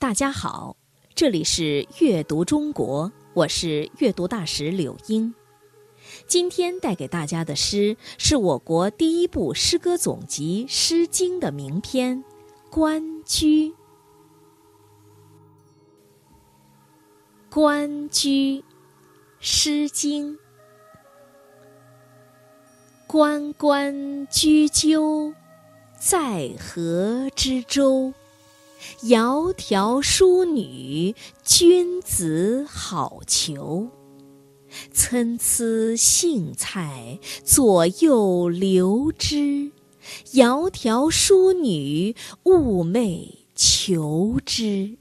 大家好，这里是阅读中国，我是阅读大使柳英。今天带给大家的诗是我国第一部诗歌总集《诗经》的名篇《关雎》。《关雎》，《诗经》。关关雎鸠，在河之洲。窈窕淑女，君子好逑。参差荇菜，左右流之。窈窕淑女，寤寐求之。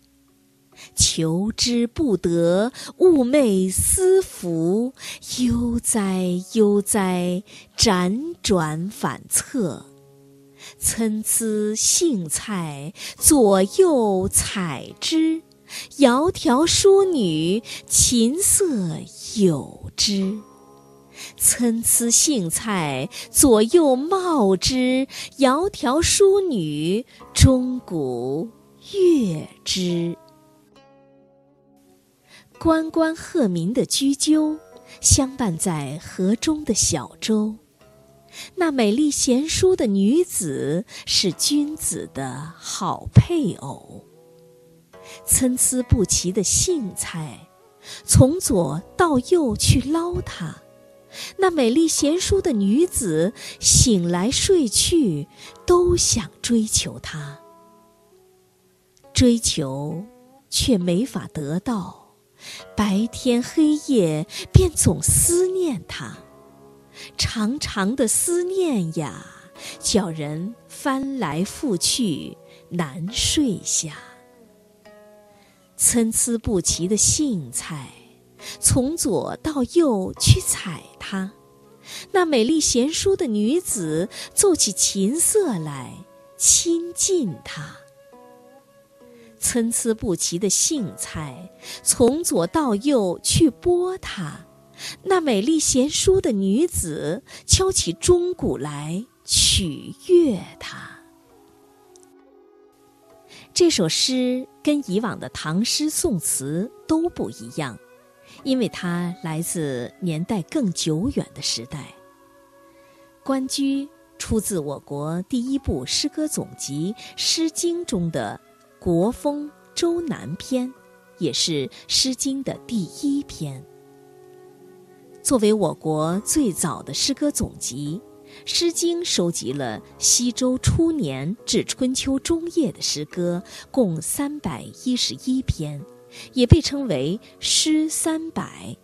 求之不得，寤寐思服。悠哉悠哉，辗转反侧。参差荇菜，左右采之。窈窕淑女，琴瑟友之。参差荇菜，左右芼之。窈窕淑女，钟鼓乐之。关关鹤鸣的雎鸠，相伴在河中的小舟。那美丽贤淑的女子是君子的好配偶。参差不齐的荇菜，从左到右去捞它。那美丽贤淑的女子醒来睡去，都想追求它。追求，却没法得到，白天黑夜便总思念它。长长的思念呀，叫人翻来覆去难睡下。参差不齐的荇菜，从左到右去采它。那美丽贤淑的女子奏起琴瑟来，亲近它。参差不齐的荇菜，从左到右去拨它。那美丽贤淑的女子敲起钟鼓来取悦他。这首诗跟以往的唐诗宋词都不一样，因为它来自年代更久远的时代。《关雎》出自我国第一部诗歌总集《诗经》中的《国风·周南篇》，也是《诗经》的第一篇。作为我国最早的诗歌总集，《诗经》收集了西周初年至春秋中叶的诗歌，共三百一十一篇，也被称为“诗三百”，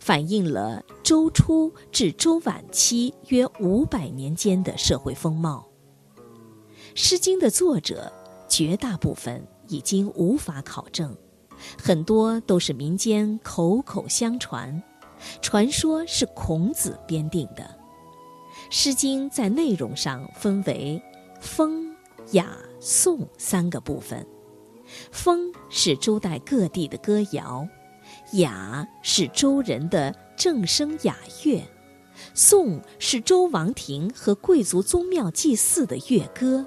反映了周初至周晚期约五百年间的社会风貌。《诗经》的作者绝大部分已经无法考证，很多都是民间口口相传。传说是孔子编定的，《诗经》在内容上分为风、雅、颂三个部分。风是周代各地的歌谣，雅是周人的正声雅乐，颂是周王庭和贵族宗庙祭祀的乐歌。《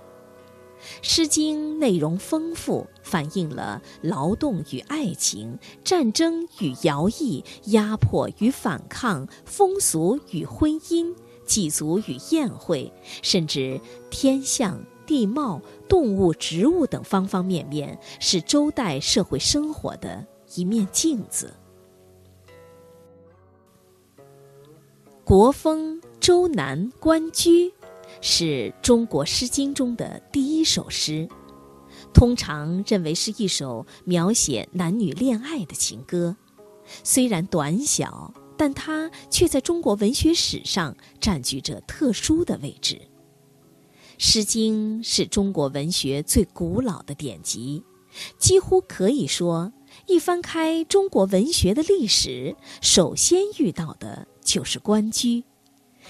诗经》内容丰富，反映了劳动与爱情、战争与徭役、压迫与反抗、风俗与婚姻、祭祖与宴会，甚至天象、地貌、动物、植物等方方面面，是周代社会生活的一面镜子。《国风·周南·关雎》。是中国《诗经》中的第一首诗，通常认为是一首描写男女恋爱的情歌。虽然短小，但它却在中国文学史上占据着特殊的位置。《诗经》是中国文学最古老的典籍，几乎可以说，一翻开中国文学的历史，首先遇到的就是《关雎》。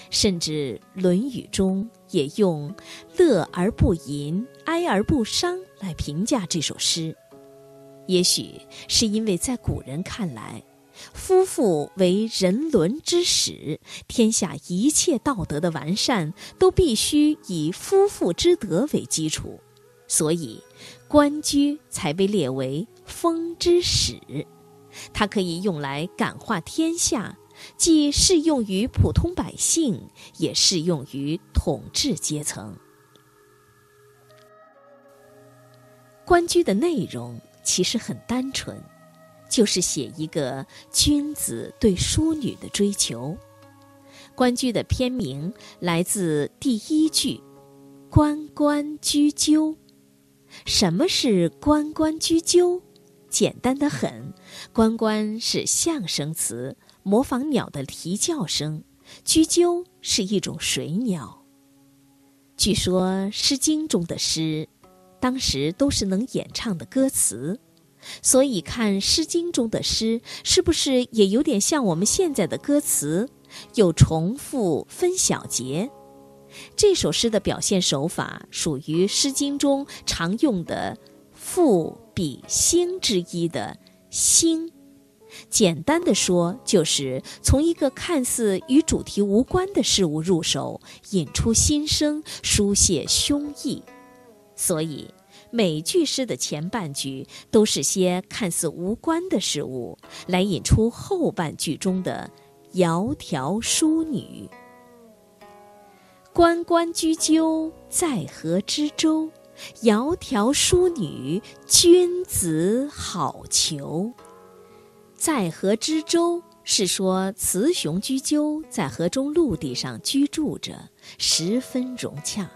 甚至《论语》中也用“乐而不淫，哀而不伤”来评价这首诗。也许是因为在古人看来，夫妇为人伦之始，天下一切道德的完善都必须以夫妇之德为基础。所以关雎才被列为风之始。它可以用来感化天下，既适用于普通百姓，也适用于统治阶层。关雎的内容其实很单纯，就是写一个君子对淑女的追求。关雎的篇名来自第一句“关关雎鸠”。什么是“关关雎鸠”？简单的很，“关关”是象声词，模仿鸟的啼叫声；“雎鸠”是一种水鸟。据说《诗经》中的诗。当时都是能演唱的歌词，所以看《诗经》中的诗，是不是也有点像我们现在的歌词，有重复分小节？这首诗的表现手法属于《诗经》中常用的赋、比、兴之一的兴。简单的说，就是从一个看似与主题无关的事物入手，引出心声，抒泄胸臆。所以，每句诗的前半句都是些看似无关的事物，来引出后半句中的“窈窕淑女”。关关雎鸠，在河之洲。窈窕淑女，君子好逑。在河之洲是说雌雄雎鸠在河中陆地上居住着，十分融洽。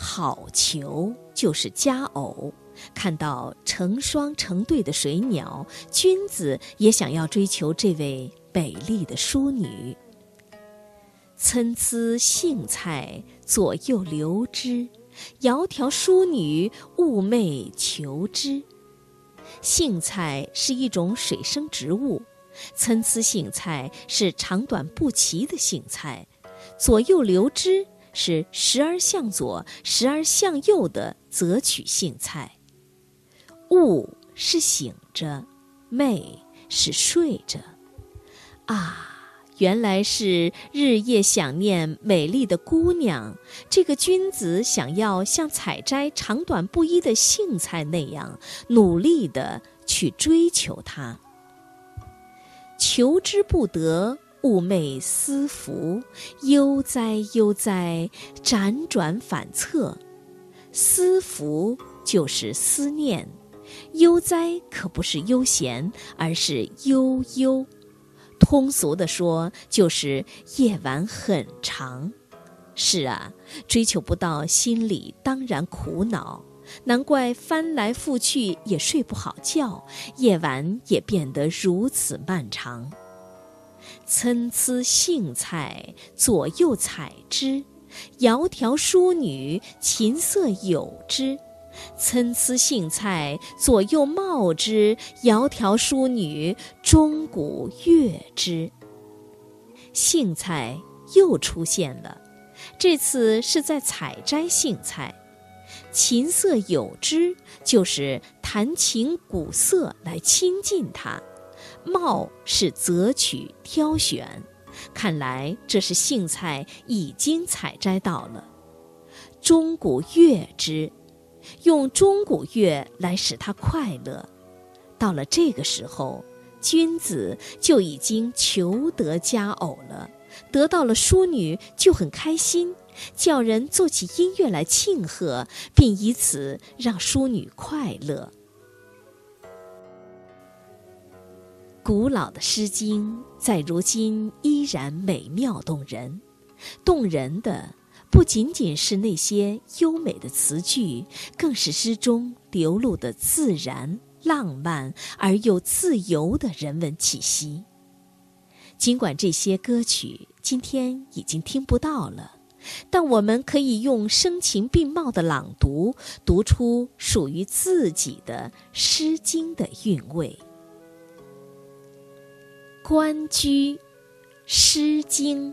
好逑就是佳偶，看到成双成对的水鸟，君子也想要追求这位美丽的淑女。参差荇菜，左右流之；窈窕淑女，寤寐求之。荇菜是一种水生植物，参差荇菜是长短不齐的荇菜，左右流之。是时而向左，时而向右的择取荇菜。寤是醒着，寐是睡着。啊，原来是日夜想念美丽的姑娘。这个君子想要像采摘长短不一的荇菜那样努力的去追求她，求之不得。寤寐思服，悠哉悠哉，辗转反侧。思服就是思念，悠哉可不是悠闲，而是悠悠。通俗的说，就是夜晚很长。是啊，追求不到，心里当然苦恼。难怪翻来覆去也睡不好觉，夜晚也变得如此漫长。参差荇菜，左右采之；窈窕淑女，琴瑟友之。参差荇菜，左右芼之；窈窕淑女，钟鼓乐之。荇菜又出现了，这次是在采摘荇菜。琴瑟友之，就是弹琴鼓瑟来亲近它。芼是择取、挑选，看来这是荇菜已经采摘到了。钟鼓乐之，用钟鼓乐来使他快乐。到了这个时候，君子就已经求得佳偶了，得到了淑女就很开心，叫人做起音乐来庆贺，并以此让淑女快乐。古老的《诗经》在如今依然美妙动人，动人的不仅仅是那些优美的词句，更是诗中流露的自然、浪漫而又自由的人文气息。尽管这些歌曲今天已经听不到了，但我们可以用声情并茂的朗读，读出属于自己的《诗经》的韵味。关雎，《诗经》。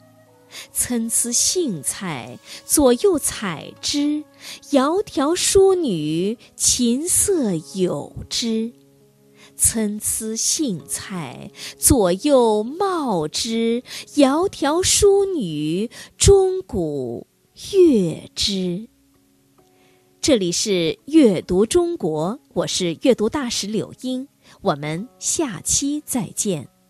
参差荇菜，左右采之；窈窕淑女，琴瑟友之。参差荇菜，左右芼之；窈窕淑女，钟鼓乐之。这里是阅读中国，我是阅读大使柳英，我们下期再见。